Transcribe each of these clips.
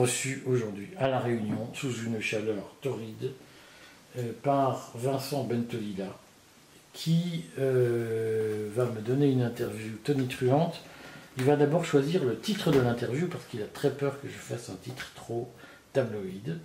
Reçu aujourd'hui à La Réunion, sous une chaleur torride, euh, par Vincent Bentolila, qui euh, va me donner une interview tonitruante. Il va d'abord choisir le titre de l'interview parce qu'il a très peur que je fasse un titre trop tabloïd.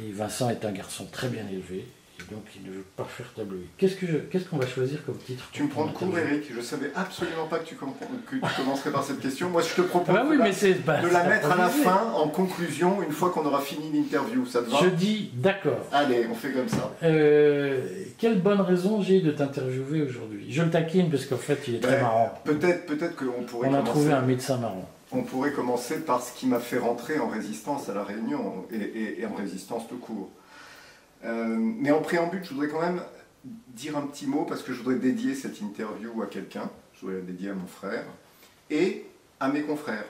Et Vincent est un garçon très bien élevé, donc il ne veut pas faire tabloïd. Qu'est-ce que je- qu'est-ce qu'on va choisir comme titre Tu me prends de court, Eric. Je savais absolument pas que tu, com- que tu commencerais par cette question. Moi, je te propose Ah bah oui, de, la, mais c'est bah, de c'est la mettre à la fin, en conclusion, une fois qu'on aura fini l'interview. Ça te va? Je dis d'accord. Allez, on fait comme ça. Euh, quelle bonne raison j'ai de t'interviewer aujourd'hui? Je le taquine parce qu'en fait il est très Ouais. marrant. Peut-être peut-être qu'on pourrait, On a commencer- trouvé un médecin marrant. on pourrait commencer par ce qui m'a fait rentrer en résistance à La Réunion et, et- et en résistance tout court. Euh, mais en préambule, je voudrais quand même dire un petit mot parce que je voudrais dédier cette interview à quelqu'un. Je voudrais la dédier à mon frère et à mes confrères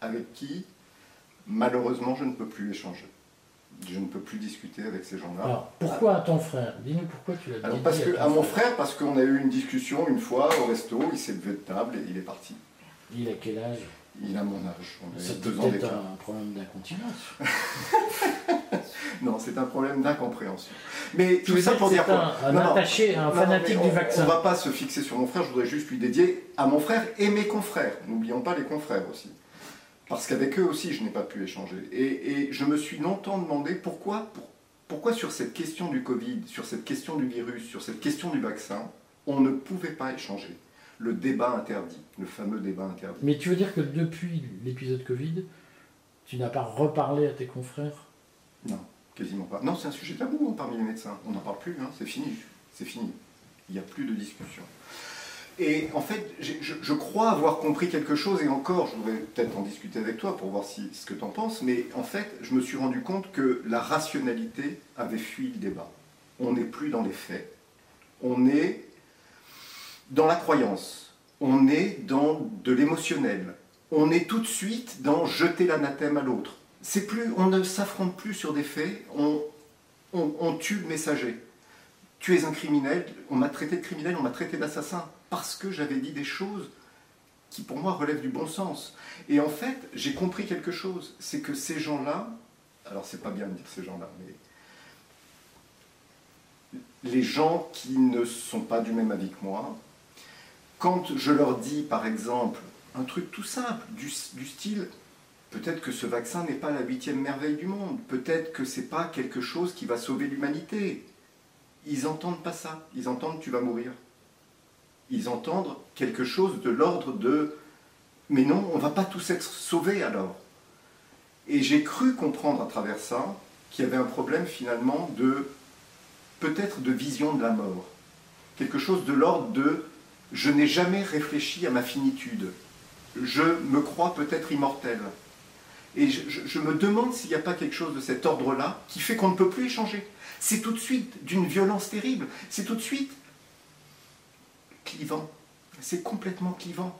avec qui, malheureusement, je ne peux plus échanger. Je ne peux plus discuter avec ces gens-là. Alors pourquoi à ton frère? Dis-nous pourquoi tu l'as Alors dédié parce que ton à mon frère, parce qu'on a eu une discussion une fois au resto, il s'est levé de table et il est parti. Il a quel âge? Il a mon âge, on C'est peut-être un problème d'incontinence. Non, c'est un problème d'incompréhension. Mais tout ça pour dire quoi un, un Non, non. attaché, un Non, non, fanatique mais du on- vaccin. On va pas se fixer sur mon frère, je voudrais juste lui dédier à mon frère et mes confrères. N'oublions pas les confrères aussi. Parce qu'avec eux aussi, je n'ai pas pu échanger. Et, et je me suis longtemps demandé pourquoi, pour- pourquoi sur cette question du Covid, sur cette question du virus, sur cette question du vaccin, on ne pouvait pas échanger. Le débat interdit, le fameux débat interdit. Mais tu veux dire que depuis l'épisode Covid, tu n'as pas reparlé à tes confrères? Non, quasiment pas. Non, c'est un sujet tabou hein, parmi les médecins. On n'en parle plus, hein, c'est fini. C'est fini. Il n'y a plus de discussion. Et en fait, je crois avoir compris quelque chose, et encore, je voudrais peut-être en discuter avec toi pour voir si, ce que tu en penses, mais en fait, je me suis rendu compte que la rationalité avait fui le débat. On n'est plus dans les faits. On est dans la croyance. On est dans de l'émotionnel. On est tout de suite dans jeter l'anathème à l'autre. C'est plus, on ne s'affronte plus sur des faits, on, on, tue le messager. Tu es un criminel, on m'a traité de criminel, on m'a traité d'assassin, parce que j'avais dit des choses qui pour moi relèvent du bon sens. Et en fait, j'ai compris quelque chose, c'est que ces gens-là, alors c'est pas bien de dire ces gens-là, mais les gens qui ne sont pas du même avis que moi, quand je leur dis par exemple un truc tout simple, du, style peut-être que ce vaccin n'est pas la huitième merveille du monde, peut-être que c'est pas quelque chose qui va sauver l'humanité. Ils entendent pas ça, ils entendent tu vas mourir. Ils entendent quelque chose de l'ordre de mais non, on va pas tous être sauvés alors. Et j'ai cru comprendre à travers ça qu'il y avait un problème finalement de peut-être de vision de la mort. Quelque chose de l'ordre de je n'ai jamais réfléchi à ma finitude. Je me crois peut-être immortel. Et je, me demande s'il n'y a pas quelque chose de cet ordre-là qui fait qu'on ne peut plus échanger. C'est tout de suite d'une violence terrible. C'est tout de suite clivant. C'est complètement clivant.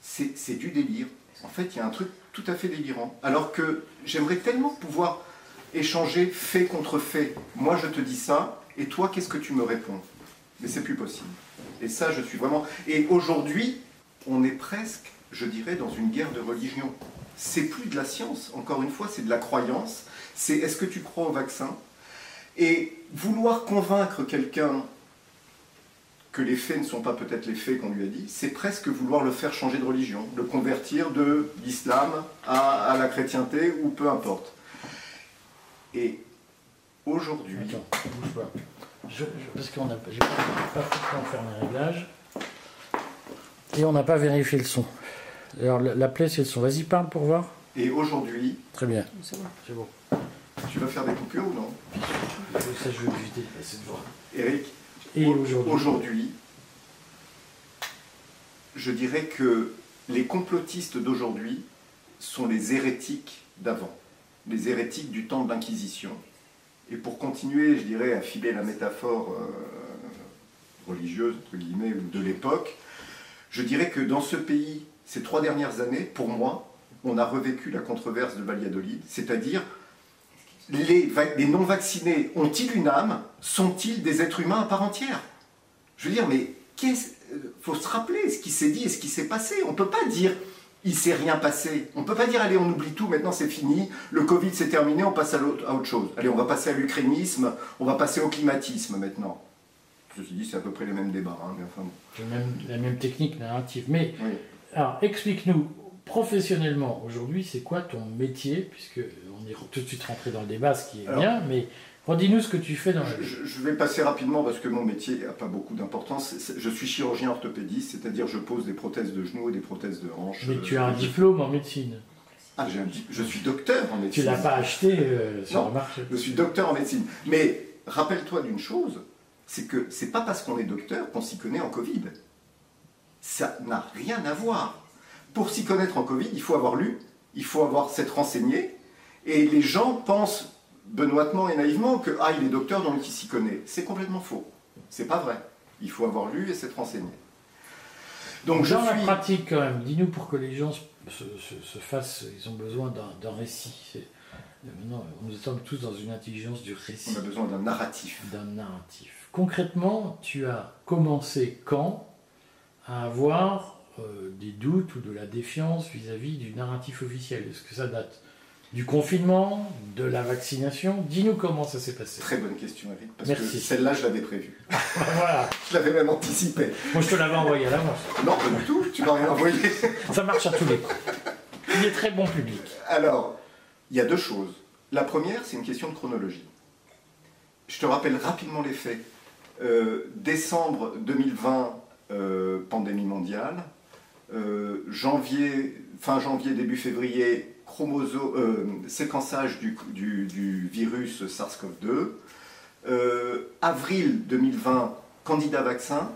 C'est du délire. En fait, il y a un truc tout à fait délirant. Alors que j'aimerais tellement pouvoir échanger fait contre fait. Moi, je te dis ça, et toi, qu'est-ce que tu me réponds? Mais c'est plus possible. Et ça, je suis vraiment. Et aujourd'hui, on est presque, je dirais, dans une guerre de religion. C'est plus de la science, encore une fois, c'est de la croyance. C'est est-ce que tu crois au vaccin? Et vouloir convaincre quelqu'un que les faits ne sont pas peut-être les faits qu'on lui a dit, c'est presque vouloir le faire changer de religion, le convertir de l'islam à, à la chrétienté ou peu importe. Et aujourd'hui. Je- je- parce qu'on n'a pas, j'ai pas, de faire mes réglages. Et on n'a pas vérifié le son. Alors la, la plaie, c'est le son. Vas-y, parle pour voir. et aujourd'hui, Très bien. C'est bon. C'est bon. tu vas faire des coupures ou non? Ça, je vais éviter de passer devant. Eric, Et Au- aujourd'hui? Aujourd'hui, je dirais que les complotistes d'aujourd'hui sont les hérétiques d'avant, les hérétiques du temps de l'Inquisition. Et pour continuer, je dirais, à filer la métaphore euh, religieuse, entre guillemets, de l'époque, je dirais que dans ce pays, ces trois dernières années, pour moi, on a revécu la controverse de Valladolid, c'est-à-dire les, les non-vaccinés ont-ils une âme Sont-ils des êtres humains à part entière? Je veux dire, mais qu'est-ce euh, faut se rappeler ce qui s'est dit et ce qui s'est passé. On ne peut pas dire il s'est rien passé. On ne peut pas dire, allez, on oublie tout, maintenant c'est fini, le Covid c'est terminé, on passe à, à, autre chose. Allez, on va passer à l'ukrainisme, on va passer au climatisme maintenant. Ceci dit, c'est à peu près les mêmes débats. Hein, mais enfin, même, la même technique narrative. Mais, alors, explique-nous, professionnellement, aujourd'hui, c'est quoi ton métier? Puisque on est tout de suite rentré dans le débat, ce qui est bien, mais Redis-nous ce que tu fais dans je, je, vais passer rapidement parce que mon métier n'a pas beaucoup d'importance. Je suis chirurgien orthopédiste, c'est-à-dire je pose des prothèses de genoux et des prothèses de hanches. Mais tu as un diplôme en médecine. Ah, un, je suis docteur en médecine. Tu l'as pas acheté euh, sur le marché. Je suis docteur en médecine. Mais rappelle-toi d'une chose, c'est que c'est pas parce qu'on est docteur qu'on s'y connaît en Covid. Ça n'a rien à voir. Pour s'y connaître en Covid, il faut avoir lu, il faut avoir s'être renseigné, et les gens pensent benoîtement et naïvement que ah il est docteur donc il s'y connaît. C'est complètement faux. C'est pas vrai. Il faut avoir lu et s'être renseigné. Donc dans la pratique quand même, dis-nous pour que les gens se, fassent, ils ont besoin d'un récit. Maintenant, nous sommes tous dans une intelligence du récit. On a besoin d'un narratif. D'un narratif. Concrètement, tu as commencé quand à avoir euh, des doutes ou de la défiance vis-à-vis -vis du narratif officiel? Est-ce que ça date? Du confinement, de la vaccination. Dis-nous comment ça s'est passé. Très bonne question, Eric, parce que celle-là, je l'avais prévue. voilà. Je l'avais même anticipé. Moi, je te l'avais envoyé à l'avance. Non, pas du tout, tu m'as rien envoyé. ça marche à tous les coups. Il est très bon public. Alors, il y a deux choses. La première, c'est une question de chronologie. Je te rappelle rapidement les faits. Euh, décembre 2020, euh, pandémie mondiale. Euh, janvier, fin janvier, début février, euh, séquençage du, virus SARS-CoV-2. Euh, avril 2020, candidat vaccin.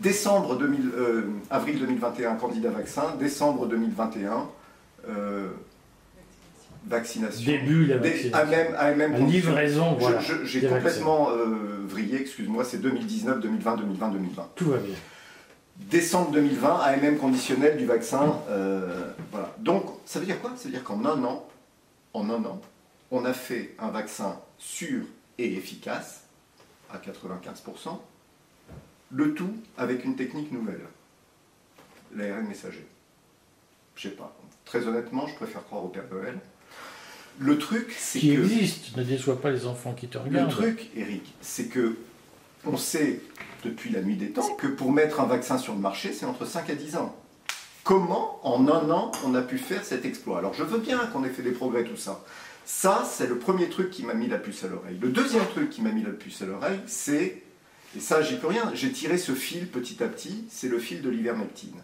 Décembre 2000, euh, avril 2021, candidat vaccin. Décembre 2021, vaccination. Début la vaccination. à même, à même livraison, voilà. J'ai complètement vrillé, excuse-moi, c'est 2019, 2020, 2020, 2020. Tout va bien décembre 2020, AMM conditionnel du vaccin. Euh, voilà. Donc, ça veut dire quoi? Ça veut dire qu'en un an, en un an, on a fait un vaccin sûr et efficace, à 95%, le tout avec une technique nouvelle, l'ARN messager. Je sais pas. Très honnêtement, je préfère croire au Père Noël. Le truc, c'est que... Qui existe, ne déçois pas les enfants qui te regardent. Le truc, Eric, c'est que on sait depuis la nuit des temps que pour mettre un vaccin sur le marché, c'est entre 5 à 10 ans. Comment, en un an, on a pu faire cet exploit Alors je veux bien qu'on ait fait des progrès, tout ça. Ça, c'est le premier truc qui m'a mis la puce à l'oreille. Le deuxième truc qui m'a mis la puce à l'oreille, c'est, et ça j'y peux rien, j'ai tiré ce fil petit à petit, c'est le fil de l'ivermectine.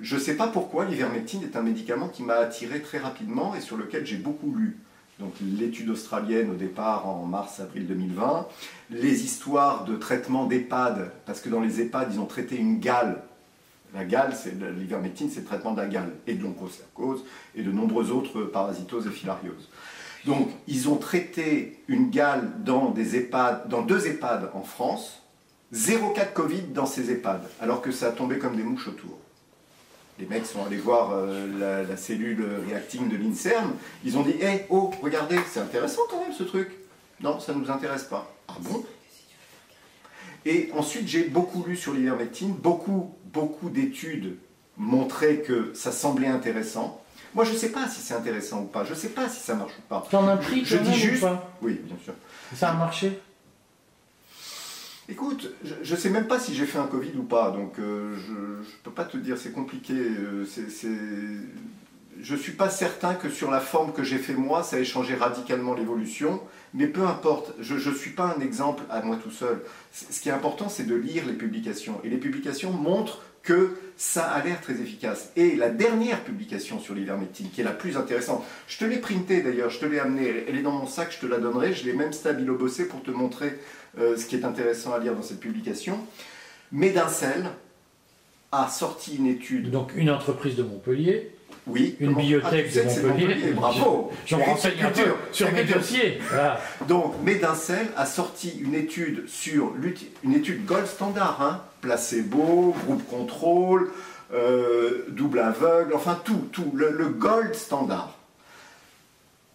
Je ne sais pas pourquoi l'ivermectine est un médicament qui m'a attiré très rapidement et sur lequel j'ai beaucoup lu donc l'étude australienne au départ en mars-avril 2020, les histoires de traitement d'EHPAD, parce que dans les EHPAD, ils ont traité une gale. La gale, c'est l'ivermectine, c'est le traitement de la gale, et de l'onchocercose, et de nombreuses autres parasitoses et filarioses. Donc, ils ont traité une gale dans, des EHPAD, dans deux EHPAD en France, zéro cas de Covid dans ces EHPAD, alors que ça tombé comme des mouches autour les mecs sont allés voir euh, la, cellule reacting de l'INSERM, ils ont dit Hé, oh, regardez, c'est intéressant quand même ce truc. Non, ça ne nous intéresse pas. Ah bon? Et ensuite, j'ai beaucoup lu sur l'ivermectine, beaucoup, beaucoup d'études montraient que ça semblait intéressant. Moi, je ne sais pas si c'est intéressant ou pas, je ne sais pas si ça marche ou pas. Tu en as pris Je, dis juste. Oui, bien sûr. Ça a marché Écoute, je ne sais même pas si j'ai fait un Covid ou pas, donc euh, je ne peux pas te dire, c'est compliqué. Euh, je ne suis pas certain que sur la forme que j'ai fait moi, ça ait changé radicalement l'évolution, mais peu importe, je ne suis pas un exemple à moi tout seul. Ce qui est important, c'est de lire les publications. Et les publications montrent que ça a l'air très efficace. Et la dernière publication sur l'ivermectine, qui est la plus intéressante, je te l'ai printée d'ailleurs, je te l'ai amenée, elle est dans mon sac, je te la donnerai, je l'ai même stabilo-bossée pour te montrer euh, ce qui est intéressant à lire dans cette publication. Médincel a sorti une étude. Donc une entreprise de Montpellier. Oui. Une bibliothèque ah, de Montpellier. Bravo. J'en renseigne un peu sur mes dossiers. Donc Médincel a sorti une étude sur une étude gold standard, hein, placebo, groupe contrôle, euh, double aveugle, enfin tout, tout, le gold standard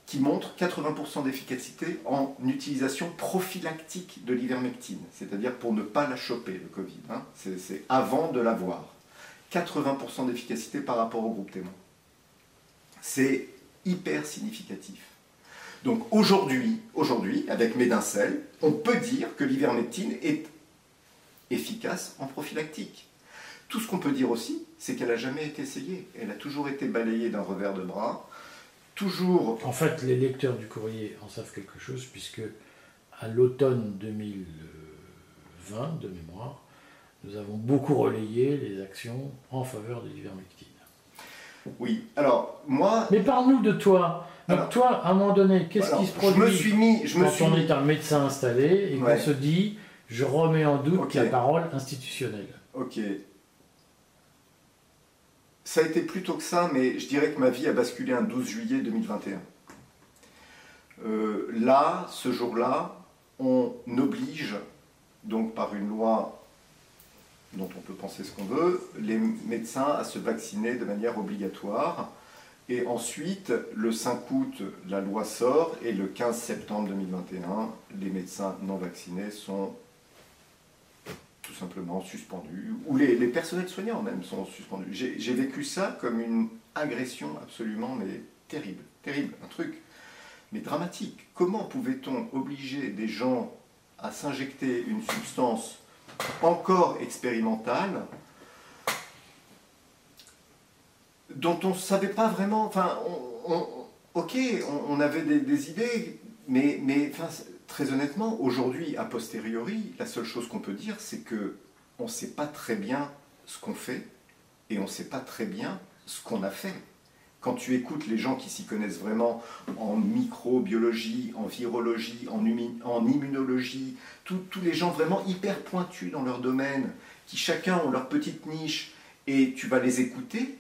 qui montre 80% d'efficacité en utilisation prophylactique de l'ivermectine, c'est-à-dire pour ne pas la choper, le Covid. Hein. C'est avant de l'avoir. 80% d'efficacité par rapport au groupe témoin. C'est hyper significatif. Donc aujourd'hui, aujourd'hui, avec Médincel, on peut dire que l'ivermectine est efficace en prophylactique. Tout ce qu'on peut dire aussi, c'est qu'elle n'a jamais été essayée. Elle a toujours été balayée d'un revers de bras. Toujours. En fait, les lecteurs du courrier en savent quelque chose, puisque à l'automne 2020, de mémoire, nous avons beaucoup relayé les actions en faveur de l'ivermectine. Oui, alors moi. Mais parle-nous de toi. Donc toi, à un moment donné, qu'est-ce qui se produit je me suis mis, je quand me suis on mis- est un médecin installé et Ouais. qu'on se dit, je remets en doute Ok. la parole institutionnelle Ok. Ça a été plutôt que ça, mais je dirais que ma vie a basculé un 12 juillet 2021. Euh, là, ce jour-là, on oblige, donc par une loi dont on peut penser ce qu'on veut, les médecins à se vacciner de manière obligatoire. Et ensuite, le 5 août, la loi sort, et le 15 septembre 2021, les médecins non vaccinés sont tout simplement suspendus, ou les, personnels soignants même sont suspendus. J'ai j'ai vécu ça comme une agression absolument mais terrible, terrible, un truc, mais dramatique. Comment pouvait-on obliger des gens à s'injecter une substance encore expérimentale dont on ne savait pas vraiment, enfin, on- ok, on, avait des, idées, mais, mais très honnêtement, aujourd'hui, a posteriori, la seule chose qu'on peut dire, c'est que on ne sait pas très bien ce qu'on fait et on ne sait pas très bien ce qu'on a fait. Quand tu écoutes les gens qui s'y connaissent vraiment en microbiologie, en virologie, en, immunologie, tous les gens vraiment hyper pointus dans leur domaine, qui chacun ont leur petite niche, et tu vas les écouter,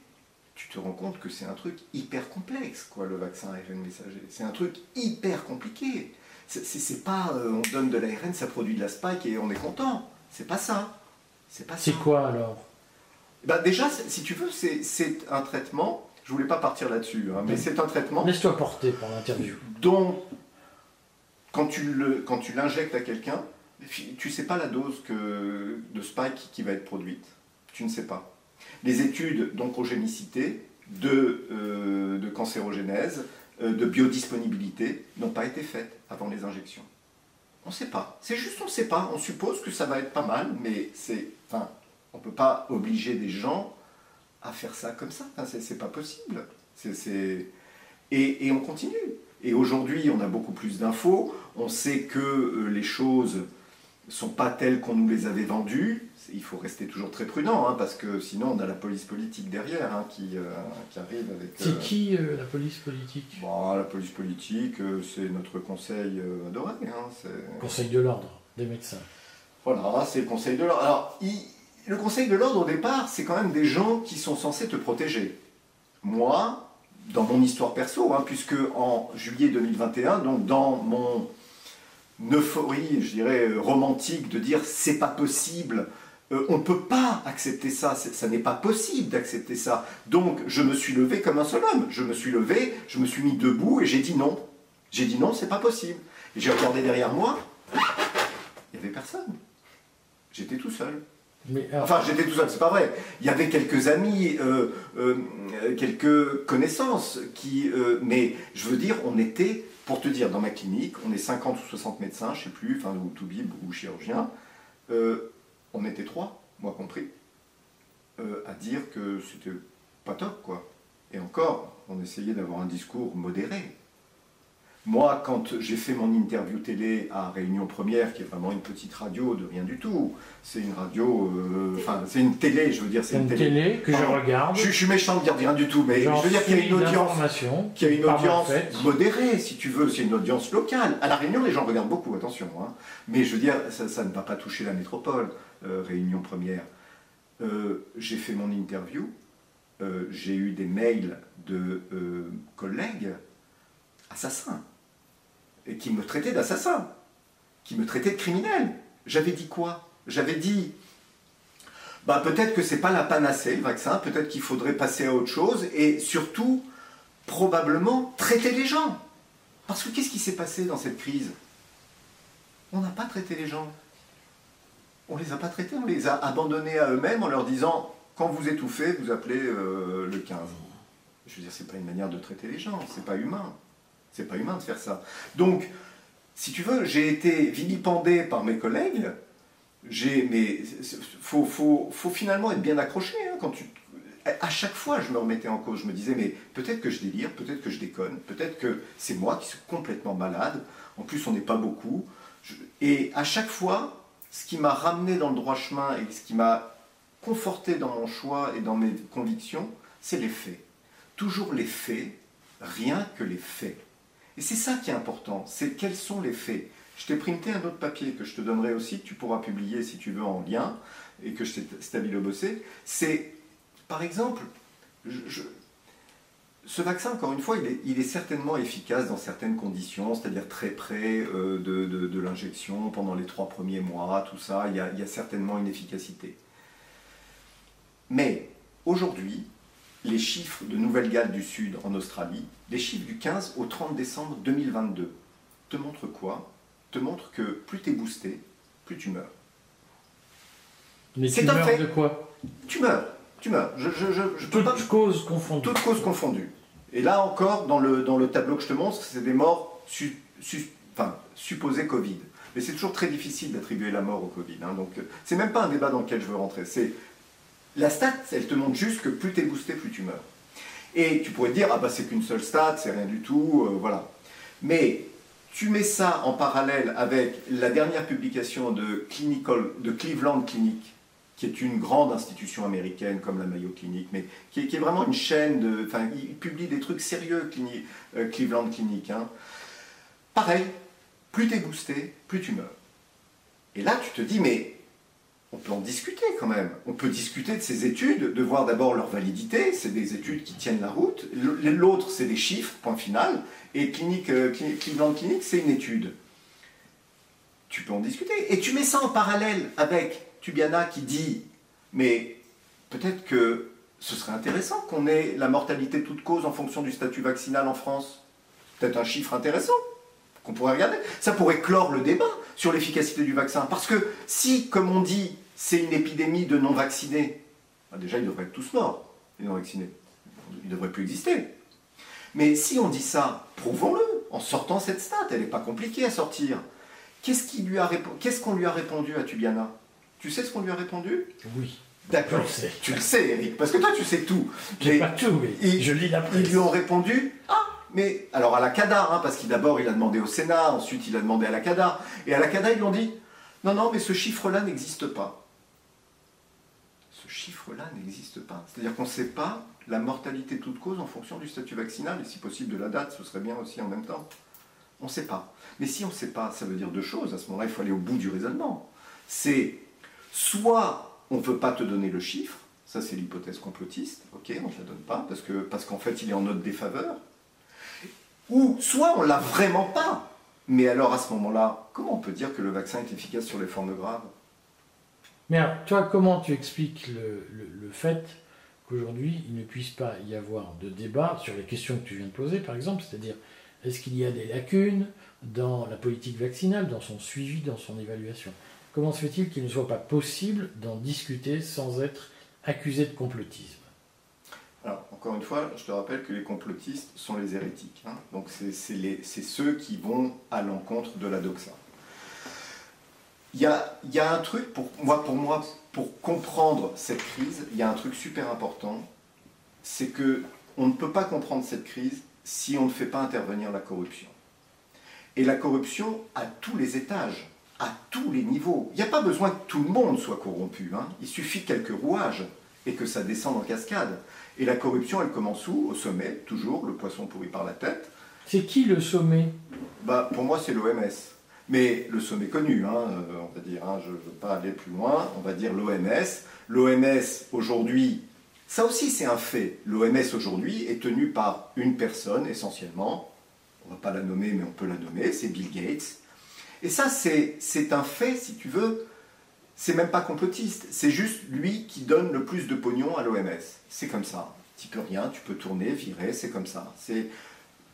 tu te rends compte que c'est un truc hyper complexe, quoi, le vaccin ARN messager. C'est un truc hyper compliqué. C'est- pas euh, on donne de l'ARN, ça produit de la spike et on est content. C'est pas ça. C'est pas ça. C'est quoi alors? Bah, déjà, si tu veux, c'est un traitement. Je voulais pas partir là-dessus, hein, mais c'est un traitement Laisse-toi porter par l'interview. dont, quand tu le- quand tu l'injectes à quelqu'un, tu sais pas la dose que, de spike qui va être produite. Tu ne sais pas. Les études d'oncogénicité, de, euh, de cancérogénèse, euh, de biodisponibilité n'ont pas été faites avant les injections. On ne sait pas. C'est juste on ne sait pas. On suppose que ça va être pas mal, mais c'est, enfin, on ne peut pas obliger des gens à faire ça comme ça. Enfin, c'est, pas possible. Et, et on continue. Et aujourd'hui, on a beaucoup plus d'infos. On sait que euh, les choses sont pas telles qu'on nous les avait vendues. Il faut rester toujours très prudent, hein, parce que sinon on a la police politique derrière hein, qui, euh, qui arrive avec. C'est euh, qui euh, la police politique? Bon, la police politique, c'est notre conseil adoré. hein, Conseil de l'ordre des médecins. Voilà, c'est le conseil de l'ordre. Alors, il- le conseil de l'ordre, au départ, c'est quand même des gens qui sont censés te protéger. Moi, dans mon histoire perso, hein, puisque en juillet 2021, donc dans mon euphorie, je dirais, euh, romantique de dire c'est pas possible, euh, on ne peut pas accepter ça, ça n'est pas possible d'accepter ça. Donc je me suis levé comme un seul homme. Je me suis levé, je me suis mis debout et j'ai dit non. J'ai dit non, c'est pas possible. Et j'ai regardé derrière moi, il n'y avait personne. J'étais tout seul. Alors, Enfin, j'étais tout seul, c'est pas vrai. Il y avait quelques amis, euh, euh, euh, quelques connaissances, qui, euh, mais je veux dire, on était, pour te dire, dans ma clinique, on est 50 ou 60 médecins, je sais plus, enfin, ou toubib ou chirurgiens, euh, on était trois, moi compris, euh, à dire que c'était pas top, quoi. Et encore, on essayait d'avoir un discours modéré. Moi, quand j'ai fait mon interview télé à Réunion Première, qui est vraiment une petite radio de rien du tout, c'est une radio, euh, enfin, c'est une télé, je veux dire, c'est une télé que je regarde. Je, je suis méchant de dire rien du tout, mais je veux dire qu'il y a une audience, d'information qu'il y a une audience modérée, si tu veux, c'est une audience locale. À La Réunion, les gens regardent beaucoup, attention. hein. Mais je veux dire, ça, ça ne va pas toucher la métropole, euh, Réunion Première. Euh, j'ai fait mon interview, euh, j'ai eu des mails de euh, collègues assassins, et qui me traitaient d'assassin, qui me traitaient de criminel. J'avais dit quoi? J'avais dit, bah, peut-être que c'est pas la panacée, le vaccin, peut-être qu'il faudrait passer à autre chose, et surtout, probablement, traiter les gens. Parce que qu'est-ce qui s'est passé dans cette crise? On n'a pas traité les gens. On les a pas traités, on les a abandonnés à eux-mêmes en leur disant quand vous étouffez, vous appelez euh, le 15. Je veux dire, c'est pas une manière de traiter les gens, c'est pas humain. C'est pas humain de faire ça. Donc, si tu veux, j'ai été vilipendé par mes collègues. J'ai, mais faut, faut, faut finalement être bien accroché hein, quand tu. À chaque fois, je me remettais en cause. Je me disais, mais peut-être que je délire, peut-être que je déconne, peut-être que c'est moi qui suis complètement malade. En plus, on n'est pas beaucoup. Et à chaque fois, ce qui m'a ramené dans le droit chemin et ce qui m'a conforté dans mon choix et dans mes convictions, c'est les faits. Toujours les faits, rien que les faits. Et c'est ça qui est important, c'est quels sont les faits. Je t'ai printé un autre papier que je te donnerai aussi, que tu pourras publier si tu veux en lien, et que je t'ai stabilo bossé. C'est, par exemple, ce vaccin, encore une fois, il est, certainement efficace dans certaines conditions, c'est-à-dire très près euh, de, l'injection pendant les trois premiers mois, tout ça, il y a certainement une efficacité. Mais aujourd'hui, les chiffres de Nouvelle-Galles du Sud en Australie, les chiffres du 15 au 30 décembre 2022, te montrent quoi? Te montrent que plus tu es boosté, plus tu meurs. Mais tu meurs fait. de quoi? Tu meurs. Tu meurs. Je, je, Toutes causes confondues. Toutes causes confondues. Et là encore, dans le, dans le tableau que je te montre, c'est des morts enfin, supposées Covid. Mais c'est toujours très difficile d'attribuer la mort au Covid. Hein. donc, euh, c'est même pas un débat dans lequel je veux rentrer. C'est la stat, elle te montre juste que plus tu es boosté, plus tu meurs. Et tu pourrais te dire, ah bah c'est qu'une seule stat, c'est rien du tout, euh, voilà. Mais tu mets ça en parallèle avec la dernière publication de, Clinical, de Cleveland Clinic, qui est une grande institution américaine comme la Mayo Clinic, mais qui est, vraiment une chaîne de. Enfin, ils publient des trucs sérieux, euh, Cleveland Clinic. Hein. Pareil, plus tu es boosté, plus tu meurs. Et là, tu te dis, mais on peut en discuter quand même. On peut discuter de ces études, de voir d'abord leur validité, c'est des études qui tiennent la route. L'autre, c'est des chiffres, point final. Et clinique, euh, Cleveland Clinic, c'est une étude. Tu peux en discuter. Et tu mets ça en parallèle avec Tubiana qui dit, mais peut-être que ce serait intéressant qu'on ait la mortalité toute cause en fonction du statut vaccinal en France. Peut-être un chiffre intéressant qu'on pourrait regarder. Ça pourrait clore le débat sur l'efficacité du vaccin. Parce que si, comme on dit, c'est une épidémie de non-vaccinés, bah, déjà ils devraient être tous morts, les non-vaccinés. Ils ne devraient plus exister. Mais si on dit ça, prouvons-le, en sortant cette stat, elle n'est pas compliquée à sortir. Qu'est-ce qu'on lui, lui a répondu à Tubiana? Tu sais ce qu'on lui a répondu? Oui. D'accord. Tu le sais, Eric, parce que toi tu sais tout. Pas tout, mais je lis la presse. Ils lui ont répondu Ah, mais alors à la CADA, hein, parce qu'il d'abord il a demandé au Sénat, ensuite il a demandé à la CADA, et à la CADA ils lui ont dit non, non, mais ce chiffre-là n'existe pas. Ce chiffre-là n'existe pas. C'est-à-dire qu'on ne sait pas la mortalité toute cause en fonction du statut vaccinal, et si possible de la date, ce serait bien aussi en même temps. On ne sait pas. Mais si on ne sait pas, ça veut dire deux choses. À ce moment-là, il faut aller au bout du raisonnement. C'est soit on ne veut pas te donner le chiffre, ça c'est l'hypothèse complotiste, ok, on ne te la donne pas, parce qu'en parce qu'en fait il est en notre défaveur, ou soit on l'a vraiment pas. Mais alors à ce moment-là, comment on peut dire que le vaccin est efficace sur les formes graves? Mais alors, toi, comment tu expliques le, fait qu'aujourd'hui, il ne puisse pas y avoir de débat sur les questions que tu viens de poser, par exemple, c'est-à-dire est-ce qu'il y a des lacunes dans la politique vaccinale, dans son suivi, dans son évaluation? Comment se fait-il qu'il ne soit pas possible d'en discuter sans être accusé de complotisme? Alors, encore une fois, je te rappelle que les complotistes sont les hérétiques. Hein. Donc, c'est ceux qui vont à l'encontre de la doxa. Il y a, un truc, pour moi, pour moi, pour comprendre cette crise, il y a un truc super important, c'est que on ne peut pas comprendre cette crise si on ne fait pas intervenir la corruption. Et la corruption à tous les étages, à tous les niveaux. Il n'y a pas besoin que tout le monde soit corrompu. Hein. Il suffit quelques rouages et que ça descende en cascade. Et la corruption, elle commence où? Au sommet, toujours, le poisson pourri par la tête. C'est qui le sommet? Bah, Pour moi, c'est l'OMS. Mais le sommet connu, hein, euh, on va dire, hein, je ne veux pas aller plus loin, on va dire l'OMS. L'OMS, aujourd'hui, ça aussi c'est un fait. L'OMS, aujourd'hui, est tenu par une personne, essentiellement. On ne va pas la nommer, mais on peut la nommer, c'est Bill Gates. Et ça, c'est un fait, si tu veux, c'est même pas complotiste, c'est juste lui qui donne le plus de pognon à l'OMS. C'est comme ça. Tu peux rien, tu peux tourner, virer, c'est comme ça.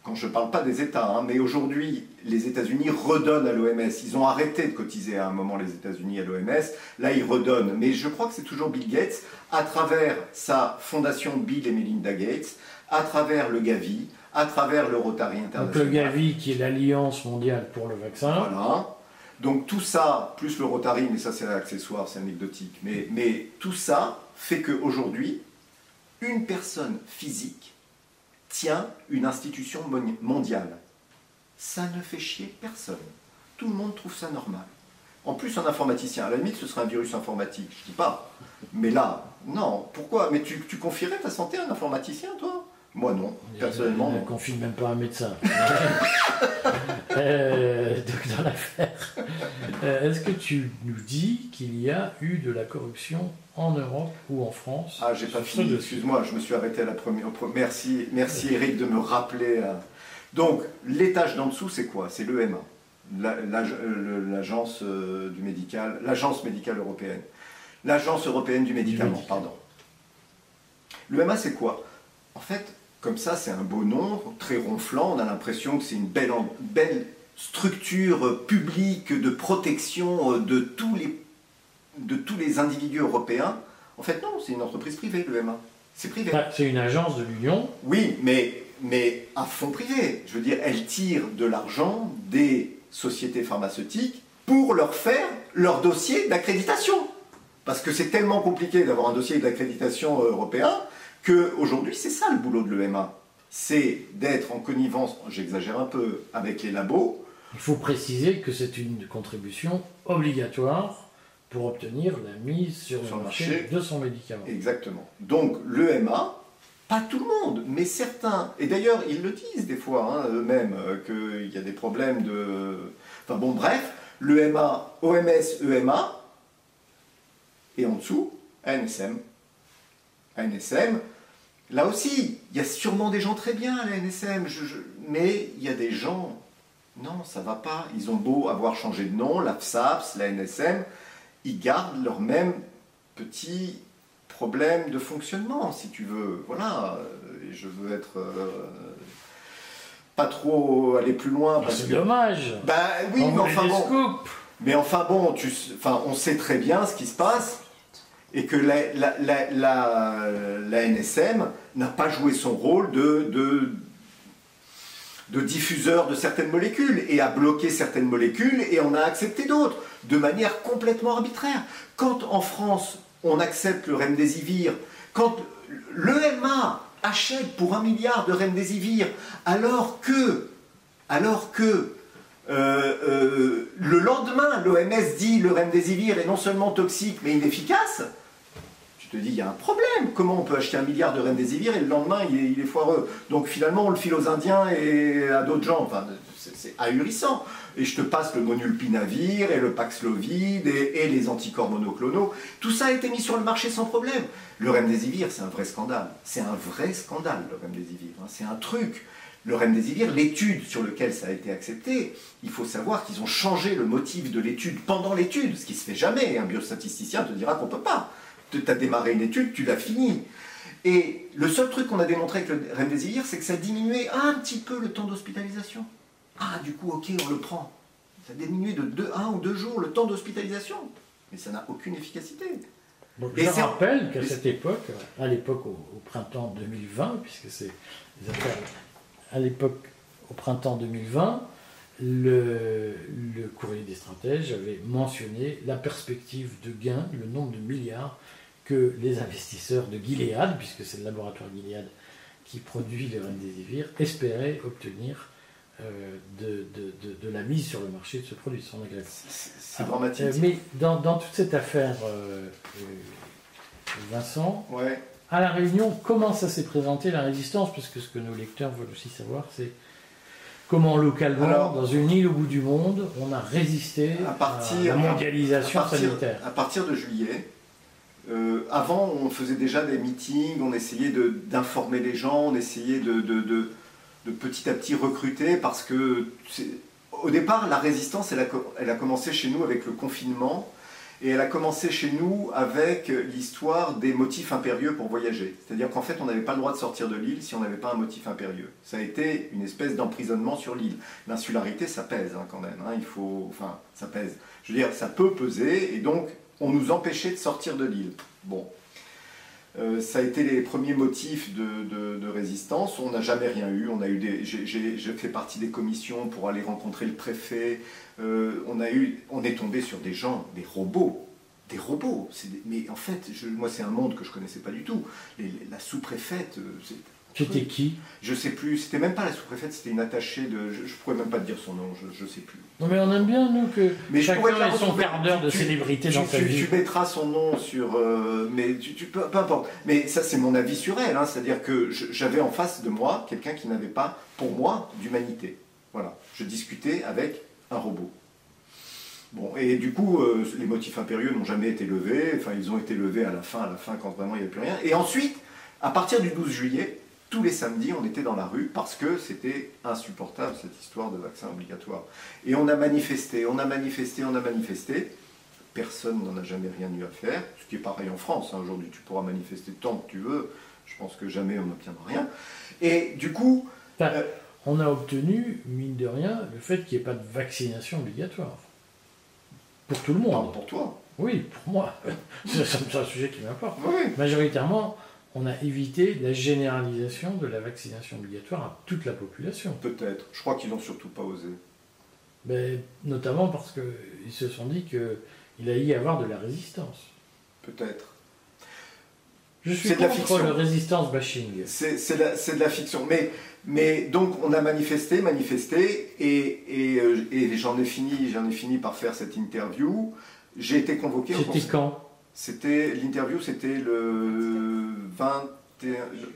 Quand je ne parle pas des États, hein, mais aujourd'hui, les États-Unis redonnent à l'OMS. Ils ont arrêté de cotiser à un moment les États-Unis à l'OMS. Là, ils redonnent. Mais je crois que c'est toujours Bill Gates, à travers sa fondation Bill et Melinda Gates, à travers le Gavi, à travers le Rotary International. Donc le Gavi, qui est l'Alliance mondiale pour le vaccin. Voilà. Donc tout ça, plus le Rotary, mais ça c'est accessoire, c'est anecdotique, mais, mais tout ça fait qu'aujourd'hui, une personne physique tient une institution mondiale. Ça ne fait chier personne. Tout le monde trouve ça normal. En plus, un informaticien, à la limite, ce serait un virus informatique, je dis pas. Mais là, non. Pourquoi? Mais tu, tu confierais ta santé à un informaticien, toi? Moi, non. Personnellement, on ne confie même pas un médecin. euh, donc, dans l'affaire, est-ce que tu nous dis qu'il y a eu de la corruption en Europe ou en France? Ah, j'ai pas fini, excuse-moi, je me suis arrêté à la première. Merci, merci Eric de me rappeler. Euh. Donc, l'étage d'en dessous, c'est quoi? C'est l'EMA, l'agence euh, du médical, l'agence médicale européenne. L'agence européenne du médicament, pardon. L'EMA, c'est quoi? En fait, comme ça, c'est un beau nom, très ronflant, on a l'impression que c'est une belle, belle structure publique de protection de tous les de tous les individus européens. En fait, non, c'est une entreprise privée, l'EMA. C'est privé. Bah, c'est une agence de l'Union. Oui, mais, mais à fond privé. Je veux dire, elle tire de l'argent des sociétés pharmaceutiques pour leur faire leur dossier d'accréditation. Parce que c'est tellement compliqué d'avoir un dossier d'accréditation européen qu'aujourd'hui, c'est ça le boulot de l'EMA. C'est d'être en connivence, j'exagère un peu, avec les labos. Il faut préciser que c'est une contribution obligatoire pour obtenir la mise sur, le marché, de son médicament. Exactement. Donc l'EMA, pas tout le monde, mais certains, et d'ailleurs ils le disent des fois hein, eux-mêmes, euh, qu'il y a des problèmes de... Enfin bon, bref, l'EMA, OMS, EMA, et en dessous, ANSM. ANSM, là aussi, il y a sûrement des gens très bien à l'ANSM, mais il y a des gens, non, ça va pas. Ils ont beau avoir changé de nom, l'AFSAPS, l'ANSM, ils gardent leur même petit problème de fonctionnement, si tu veux. Voilà, je veux être euh, pas trop aller plus loin. Ah, c'est dommage. Ben oui, mais enfin bon. Mais enfin bon, tu, enfin, on sait très bien ce qui se passe et que la, NSM n'a pas joué son rôle de, diffuseur de certaines molécules et a bloqué certaines molécules et on a accepté d'autres de manière complètement arbitraire. Quand en France on accepte le remdesivir, quand l'EMA achète pour un milliard de remdesivir, alors que, alors que euh, euh, le lendemain l'OMS dit le remdesivir est non seulement toxique mais inefficace, te dis, il y a un problème. Comment on peut acheter un milliard de remdesivir et le lendemain, il est, foireux? Donc finalement, on le file aux Indiens et à d'autres gens. Enfin, c'est ahurissant. Et je te passe le monulpinavir et le Paxlovid et, les anticorps monoclonaux. Tout ça a été mis sur le marché sans problème. Le remdesivir, c'est un vrai scandale. C'est un vrai scandale, le remdesivir. Hein. C'est un truc. Le remdesivir, l'étude sur laquelle ça a été accepté, il faut savoir qu'ils ont changé le motif de l'étude pendant l'étude, ce qui se fait jamais. Un biostatisticien te dira qu'on ne peut pas tu as démarré une étude, tu l'as finie. Et le seul truc qu'on a démontré avec le Remdesivir, c'est que ça diminuait un petit peu le temps d'hospitalisation. Ah, du coup, ok, on le prend. Ça a diminué de deux, un ou deux jours le temps d'hospitalisation. Mais ça n'a aucune efficacité. je rappelle qu'à cette époque, à l'époque au, printemps 2020, puisque c'est à l'époque au printemps 2020, le, le courrier des stratèges avait mentionné la perspective de gain, le nombre de milliards que les investisseurs de Gilead, puisque c'est le laboratoire Gilead qui produit les remdesivir, espéraient obtenir euh, de, de, la mise sur le marché de ce produit. C'est dramatique. Euh, mais dans, dans, toute cette affaire, euh, Vincent, ouais. à La Réunion, comment ça s'est présenté la résistance? Parce que ce que nos lecteurs veulent aussi savoir, c'est comment localement, dans une île au bout du monde, on a résisté à, partir, la mondialisation sanitaire. À partir de juillet, euh, avant, on faisait déjà des meetings, on essayait d'informer les gens, on essayait de, petit à petit recruter parce que au départ, la résistance, elle a, elle a, commencé chez nous avec le confinement Et elle a commencé chez nous avec l'histoire des motifs impérieux pour voyager. C'est-à-dire qu'en fait, on n'avait pas le droit de sortir de l'île si on n'avait pas un motif impérieux. Ça a été une espèce d'emprisonnement sur l'île. L'insularité, ça pèse hein, quand même. Hein. Il faut, enfin, ça pèse. Je veux dire, ça peut peser, et donc on nous empêchait de sortir de l'île. Bon, euh, ça a été les premiers motifs de, résistance. On n'a jamais rien eu. On a eu des, j'ai, fait partie des commissions pour aller rencontrer le préfet. Euh, on, a eu, on est tombé sur des gens, des robots. Des robots. mais en fait, moi, c'est un monde que je connaissais pas du tout. la sous-préfète, euh, c'était qui Je sais plus, c'était même pas la sous-préfète, c'était une attachée de. Je, ne pourrais même pas te dire son nom, je, ne sais plus. Non mais on aime bien, nous, que mais chacun ait son quart d'heure de célébrité dans sa vie. Tu mettras son nom sur. Euh, mais tu, peu, importe. Mais ça, c'est mon avis sur elle, hein, c'est-à-dire que j'avais en face de moi quelqu'un qui n'avait pas, pour moi, d'humanité. Voilà. Je discutais avec un robot. Bon, et du coup, euh, les motifs impérieux n'ont jamais été levés, enfin, ils ont été levés à la fin, à la fin, quand vraiment il n'y avait plus rien. Et ensuite, à partir du 12 juillet, tous les samedis, on était dans la rue parce que c'était insupportable cette histoire de vaccin obligatoire. Et on a manifesté, on a manifesté, on a manifesté. Personne n'en a jamais rien eu à faire, ce qui est pareil en France. Hein. Aujourd'hui, tu pourras manifester tant que tu veux. Je pense que jamais on n'obtiendra rien. Et du coup. Euh, on a obtenu, mine de rien, le fait qu'il n'y ait pas de vaccination obligatoire. Pour tout le monde. pour toi. Oui, pour moi. C'est un sujet qui m'importe. Majoritairement, on a évité la généralisation de la vaccination obligatoire à toute la population. Peut-être. Je crois qu'ils n'ont surtout pas osé. Ben, notamment parce qu'ils se sont dit qu'il allait y avoir de la résistance. Peut-être. Je suis contre le résistance bashing. C'est de, la fiction. Mais, mais donc on a manifesté, manifesté, et, et, euh, j'en ai, fini, ai fini par faire cette interview. J'ai été convoqué. C'était quand? C'était l'interview, c'était le 20,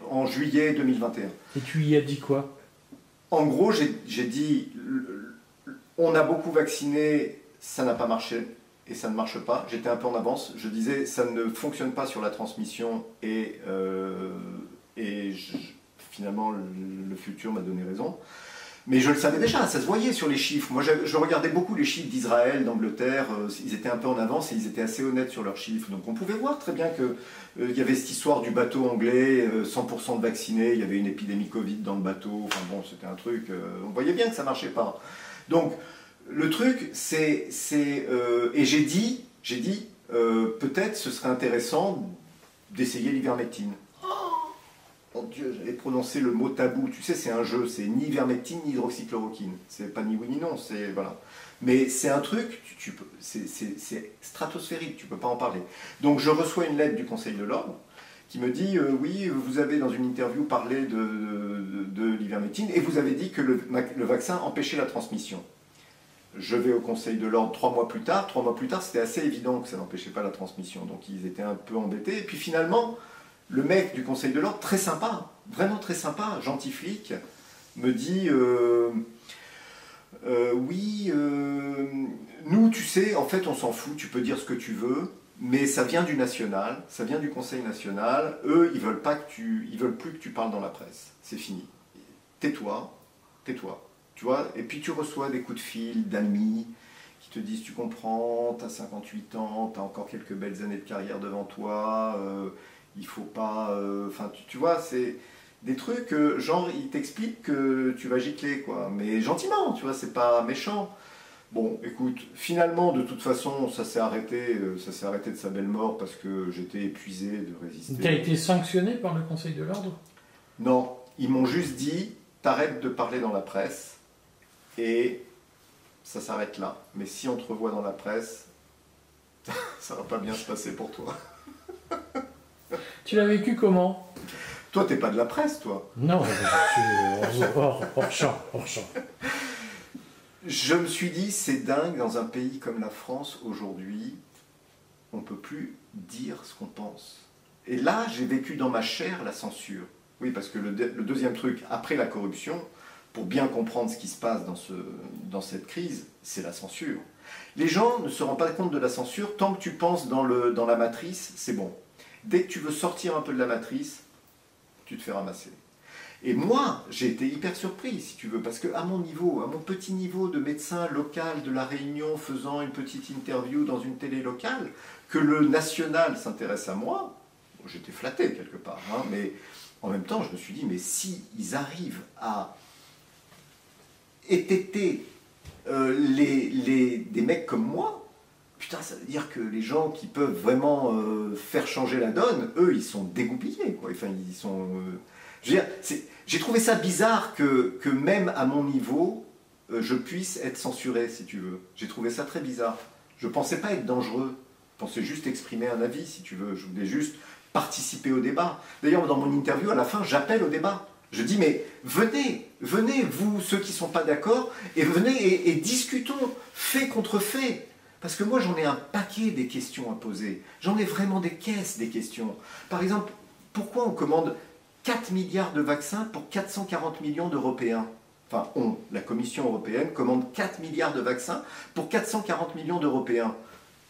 en juillet 2021. Et tu y as dit quoi? En gros, j'ai dit on a beaucoup vacciné, ça n'a pas marché et ça ne marche pas. J'étais un peu en avance. Je disais ça ne fonctionne pas sur la transmission et, euh, et finalement le futur m'a donné raison. Mais je le savais déjà, ça se voyait sur les chiffres. Moi, je, regardais beaucoup les chiffres d'Israël, d'Angleterre. Euh, ils étaient un peu en avance et ils étaient assez honnêtes sur leurs chiffres. Donc on pouvait voir très bien qu'il euh, y avait cette histoire du bateau anglais, 100% euh, de vaccinés, il y avait une épidémie Covid dans le bateau. Enfin bon, c'était un truc. on voyait bien que ça marchait pas. Donc le truc, c'est. et j'ai dit, j'ai dit peut-être ce serait intéressant d'essayer l'ivermectine. Oh Dieu, j'avais prononcé le mot tabou. Tu sais, c'est un jeu, c'est ni vermectine ni hydroxychloroquine. C'est pas ni oui ni non, c'est voilà. Mais c'est un truc, tu, c'est stratosphérique, tu peux pas en parler. Donc je reçois une lettre du Conseil de l'ordre qui me dit euh, oui, vous avez dans une interview parlé de, de, l'ivermectine et vous avez dit que le, vaccin empêchait la transmission. Je vais au Conseil de l'ordre trois mois plus tard. Trois mois plus tard, c'était assez évident que ça n'empêchait pas la transmission. Donc ils étaient un peu embêtés. Et puis finalement, le mec du Conseil de l'ordre, très sympa, vraiment très sympa, gentil flic, me dit euh, euh, Oui, euh, nous, tu sais, en fait, on s'en fout, tu peux dire ce que tu veux, mais ça vient du national, ça vient du Conseil national. Eux, ils veulent pas que tu, ils veulent plus que tu parles dans la presse. C'est fini. Tais-toi, tais-toi. Tu vois Et puis tu reçois des coups de fil d'amis qui te disent Tu comprends, tu as 58 ans, tu as encore quelques belles années de carrière devant toi il faut pas. Euh, enfin, tu, vois, c'est des trucs, genre, il t'explique que tu vas gicler, quoi. Mais gentiment, tu vois, c'est pas méchant. Bon, écoute, finalement, de toute façon, ça s'est arrêté, euh, ça s'est arrêté de sa belle mort parce que j'étais épuisé de résister. Tu as été sanctionné par le Conseil de l'ordre? Non, ils m'ont juste dit, t'arrêtes de parler dans la presse et ça s'arrête là. Mais si on te revoit dans la presse, ça va pas bien se passer pour toi. Tu l'as vécu comment? Toi, t'es pas de la presse, toi Non, je suis hors, champ, hors champ. Je me suis dit, c'est dingue, dans un pays comme la France, aujourd'hui, on ne peut plus dire ce qu'on pense. Et là, j'ai vécu dans ma chair la censure. Oui, parce que le, deuxième truc, après la corruption, pour bien comprendre ce qui se passe dans, ce, dans cette crise, c'est la censure. Les gens ne se rendent pas compte de la censure, tant que tu penses dans, le, dans la matrice, c'est bon. Dès que tu veux sortir un peu de la matrice, tu te fais ramasser. Et moi, j'ai été hyper surpris, si tu veux, parce que à mon niveau, à mon petit niveau de médecin local de la Réunion, faisant une petite interview dans une télé locale, que le national s'intéresse à moi, j'étais flatté quelque part, hein, mais en même temps, je me suis dit, mais si ils arrivent à étêter euh, les, les, des mecs comme moi, putain, ça veut dire que les gens qui peuvent vraiment euh, faire changer la donne, eux, ils sont dégoupillés. Enfin, ils sont. Euh, j'ai trouvé ça bizarre que, même à mon niveau, je puisse être censuré, si tu veux. J'ai trouvé ça très bizarre. Je pensais pas être dangereux. Je pensais juste exprimer un avis, si tu veux. Je voulais juste participer au débat. D'ailleurs, dans mon interview, à la fin, j'appelle au débat. Je dis, mais venez, venez, vous, ceux qui ne sont pas d'accord, et venez et, discutons, fait contre fait. Parce que moi, j'en ai un paquet des questions à poser. J'en ai vraiment des caisses des questions. Par exemple, pourquoi on commande 4 milliards de vaccins pour 440 millions d'Européens? Enfin, on, la Commission européenne, commande 4 milliards de vaccins pour 440 millions d'Européens.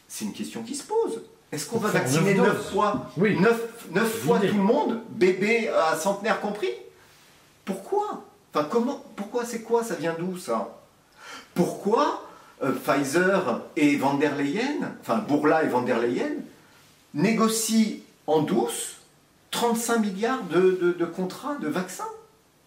C'est une question qui se pose. Est-ce qu'on va vacciner 9 fois, oui. 9, fois tout le monde, bébé à centenaire compris? Pourquoi? Enfin, comment Pourquoi C'est quoi? Ça vient d'où ça? Pourquoi euh, Pfizer et Van der Leyen, enfin Bourla et Van der Leyen, négocient en douce 35 milliards de, de contrats de vaccins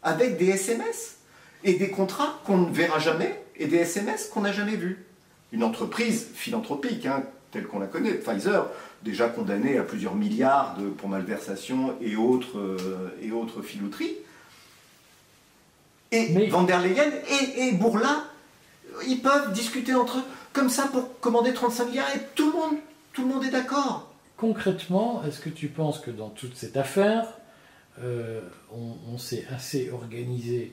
avec des SMS et des contrats qu'on ne verra jamais et des SMS qu'on n'a jamais vus. Une entreprise philanthropique, hein, telle qu'on la connaît. Pfizer, déjà condamné à plusieurs milliards de, pour malversation et autres, euh, et autres filouteries. Et Van der Leyen et, et Bourla, ils peuvent discuter entre eux comme ça pour commander 35 milliards et tout le monde, tout le monde est d'accord. Concrètement, est-ce que tu penses que dans toute cette affaire, euh, on, s'est assez organisé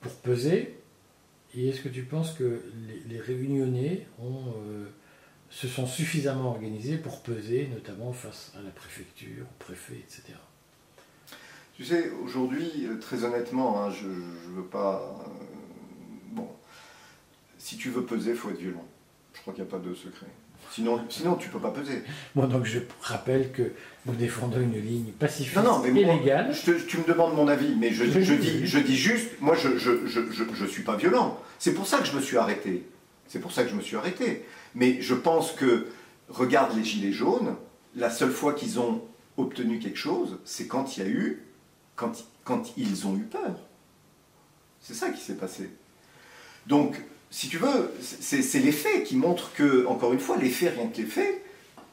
pour peser Et est-ce que tu penses que les, réunionnais ont... Euh, se sont suffisamment organisés pour peser, notamment face à la préfecture, au préfet, etc. Tu sais, aujourd'hui, euh, très honnêtement, hein, je ne veux pas. Euh, si tu veux peser, il faut être violent. Je crois qu'il n'y a pas de secret. Sinon, sinon tu ne peux pas peser. Bon, donc je rappelle que nous défendons une ligne pacifiste non, non, mais et légale. tu me demandes mon avis, mais je, je, dis, je dis juste, moi je ne je, je, suis pas violent. C'est pour ça que je me suis arrêté. C'est pour ça que je me suis arrêté. Mais je pense que, regarde les Gilets jaunes, la seule fois qu'ils ont obtenu quelque chose, c'est quand il y a eu, quand, quand ils ont eu peur. C'est ça qui s'est passé. Donc, si tu veux, c'est les faits qui montrent que, encore une fois, les faits, rien que les faits,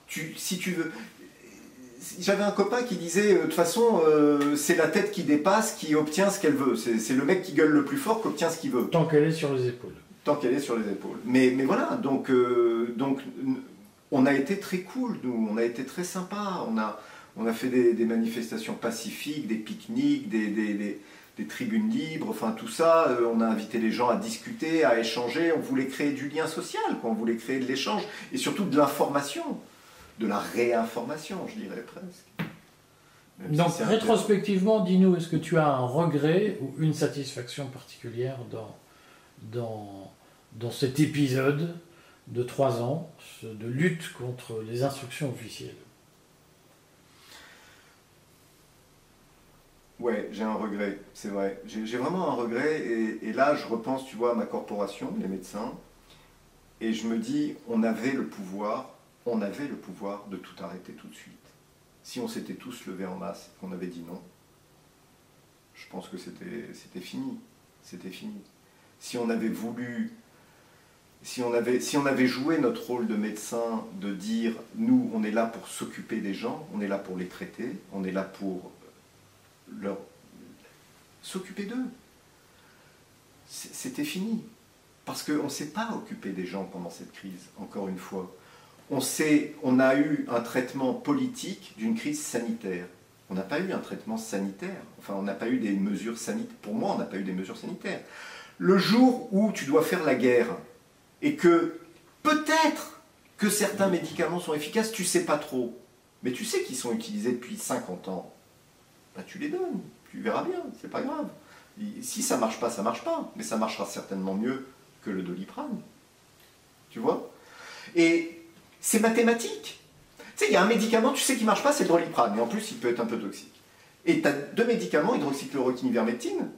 tu, si tu veux. J'avais un copain qui disait, euh, de toute façon, euh, c'est la tête qui dépasse qui obtient ce qu'elle veut. C'est le mec qui gueule le plus fort qui obtient ce qu'il veut. Tant qu'elle est sur les épaules tant qu'elle est sur les épaules. Mais, mais voilà, donc, euh, donc on a été très cool, nous, on a été très sympa, on a, on a fait des, manifestations pacifiques, des pique-niques, des, des, tribunes libres, enfin tout ça, euh, on a invité les gens à discuter, à échanger, on voulait créer du lien social, on voulait créer de l'échange, et surtout de l'information, de la réinformation, je dirais presque. Donc rétrospectivement, dis-nous, est-ce que tu as un regret ou une satisfaction particulière dans, dans, dans cet épisode de trois ans de lutte contre les instructions officielles? Ouais, j'ai un regret, c'est vrai. J'ai vraiment un regret, et, là je repense, tu vois, à ma corporation, les médecins, et je me dis, on avait le pouvoir, on avait le pouvoir de tout arrêter tout de suite. Si on s'était tous levés en masse, qu'on avait dit non, je pense que c'était fini. C'était fini si on avait voulu, si on avait, si on avait joué notre rôle de médecin, de dire, nous, on est là pour s'occuper des gens, on est là pour les traiter, on est là pour s'occuper d'eux. C'était fini. Parce qu'on ne s'est pas occupé des gens pendant cette crise, encore une fois. On, on a eu un traitement politique d'une crise sanitaire. On n'a pas eu un traitement sanitaire. Enfin, on n'a pas eu des mesures sanitaires. Pour moi, on n'a pas eu des mesures sanitaires le jour où tu dois faire la guerre et que peut-être que certains médicaments sont efficaces, tu sais pas trop, mais tu sais qu'ils sont utilisés depuis 50 ans, bah tu les donnes, tu verras bien, c'est pas grave. Si ça marche pas, ça marche pas, mais ça marchera certainement mieux que le doliprane. Tu vois? Et c'est mathématique. Tu sais, il y a un médicament, tu sais qu'il marche pas, c'est le doliprane, et en plus il peut être un peu toxique. et tu as deux médicaments, hydroxychloroquine, ivermectine,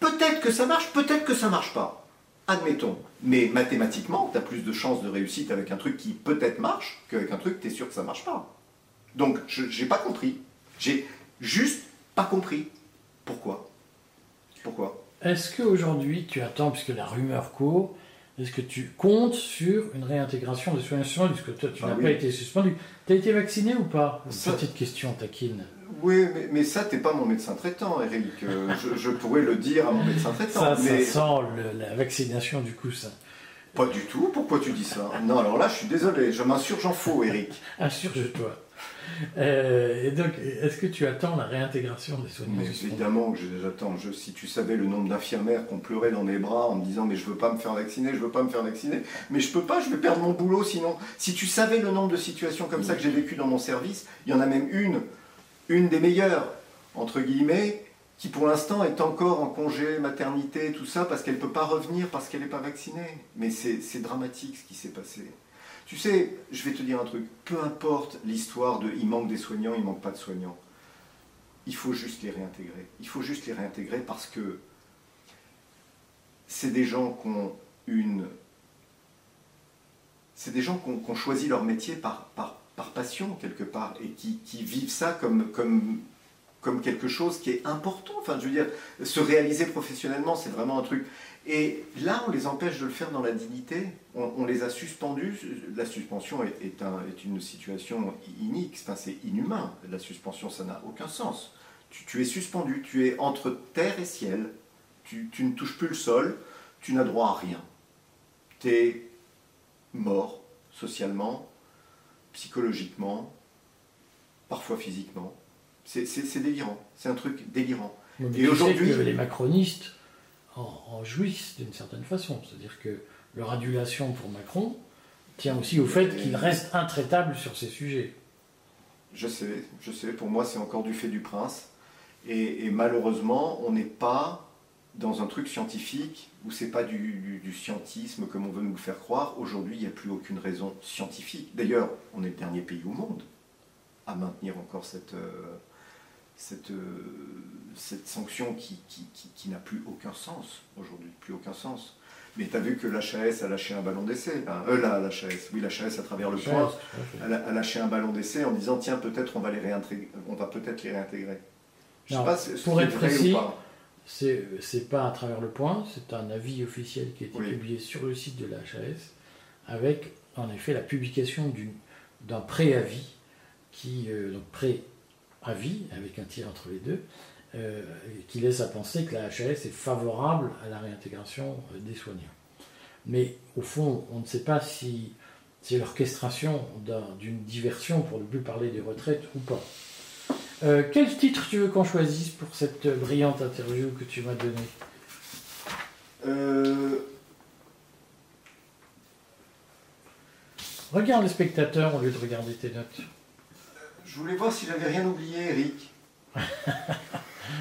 peut-être que ça marche, peut-être que ça marche pas. Admettons. Mais mathématiquement, tu as plus de chances de réussite avec un truc qui peut-être marche qu'avec un truc tu es sûr que ça marche pas. Donc, je n'ai pas compris. Juste pas compris. Pourquoi? Pourquoi? Est-ce qu'aujourd'hui, tu attends, puisque la rumeur court, est-ce que tu comptes sur une réintégration des soins suspendus Parce que toi, tu Ah n'as oui. pas été suspendu. Tu as été vacciné ou pas? Ça- Petite question taquine. Oui, mais, mais ça, t'es pas mon médecin traitant, Eric. Euh, je, je pourrais le dire à mon médecin traitant. Ça, ça mais sent le- la vaccination du coup, ça. pas du tout. Pourquoi tu dis ça? Non, alors là, je suis désolé. Je m'insurge en faux, Eric. Insurge-toi. Euh, et donc, est-ce que tu attends la réintégration des soignants Mais évidemment que j'attends. Je, si tu savais le nombre d'infirmières qu'on pleurait dans les bras en me disant mais je veux pas me faire vacciner, je veux pas me faire vacciner, mais je peux pas, je vais perdre mon boulot sinon. Si tu savais le nombre de situations comme ça que j'ai vécues dans mon service, il y en a même une, une des meilleures entre guillemets, qui pour l'instant est encore en congé maternité, tout ça, parce qu'elle peut pas revenir parce qu'elle n'est pas vaccinée. Mais c'est dramatique ce qui s'est passé. Tu sais, je vais te dire un truc, peu importe l'histoire de il manque des soignants, il manque pas de soignants il faut juste les réintégrer. Il faut juste les réintégrer parce que c'est des gens qui ont une. C'est des gens qui ont, choisi leur métier par, par, par passion, quelque part, et qui, qui vivent ça comme, comme, comme quelque chose qui est important. Enfin, je veux dire, se réaliser professionnellement, c'est vraiment un truc. Et là, on les empêche de le faire dans la dignité. On, on les a suspendus. La suspension est, est un- est une situation inique. Enfin, c'est inhumain. La suspension, ça n'a aucun sens. Tu, tu es suspendu. Tu es entre terre et ciel. Tu, tu ne touches plus le sol. Tu n'as droit à rien. Tu es mort socialement, psychologiquement, parfois physiquement. C'est délirant. C'est un truc délirant. Mais Et aujourd'hui- les macronistes en, en jouissent d'une certaine façon. C'est-à-dire que leur adulation pour Macron tient aussi au fait qu'il reste intraitable sur ces sujets. Je sais, je sais, pour moi c'est encore du fait du prince. Et, malheureusement, on n'est pas dans un truc scientifique où c'est pas du scientisme comme on veut nous le faire croire. Aujourd'hui, il n'y a plus aucune raison scientifique. D'ailleurs, on est le dernier pays au monde à maintenir encore cette, euh, cette, euh, cette sanction qui, qui- qui- qui n'a plus aucun sens aujourd'hui, plus aucun sens. Mais tu as vu que l'HAS a lâché un ballon d'essai, là. euh, là, l'HAS, oui, l'HAS à travers le point, elle a, lâché un ballon d'essai en disant tiens peut-être on va les réintégrer, on va peut-être les réintégrer. Je sais Non, pas si- pour être précis. C'est pas à travers le point, c'est un avis officiel qui a été Oui. publié sur le site de la HAS avec en effet la publication d'un préavis qui euh, donc pré-avis avec un tir entre les deux euh, qui laisse à penser que la HAS est favorable à la réintégration euh, des soignants. Mais au fond, on ne sait pas si c'est l'orchestration d'un- d'une diversion pour ne plus parler des retraites ou pas. Euh, quel titre tu veux qu'on choisisse pour cette brillante interview que tu m'as donnée? Euh, Regarde les spectateurs au lieu de regarder tes notes. Je voulais voir si j'avais rien oublié, Eric.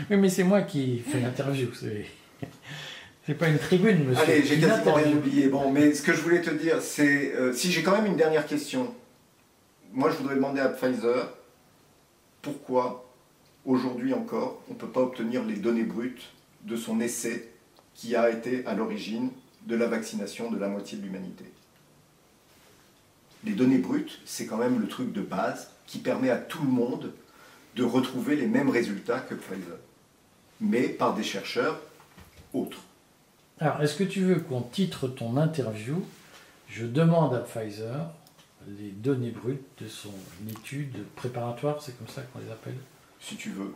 Oui, mais c'est moi qui fais l'interview. C'est c'est pas une tribune, monsieur. Allez, j'ai quasiment rien oublié. Bon, mais ce que je voulais te dire, c'est euh, si j'ai quand même une dernière question. Moi, je voudrais demander à Pfizer pourquoi aujourd'hui encore on ne peut pas obtenir les données brutes de son essai qui a été à l'origine de la vaccination de la moitié de l'humanité. Les données brutes, c'est quand même le truc de base qui permet à tout le monde de retrouver les mêmes résultats que Pfizer, mais par des chercheurs autres. Alors, est-ce que tu veux qu'on titre ton interview Je demande à Pfizer les données brutes de son étude préparatoire, c'est comme ça qu'on les appelle si tu veux.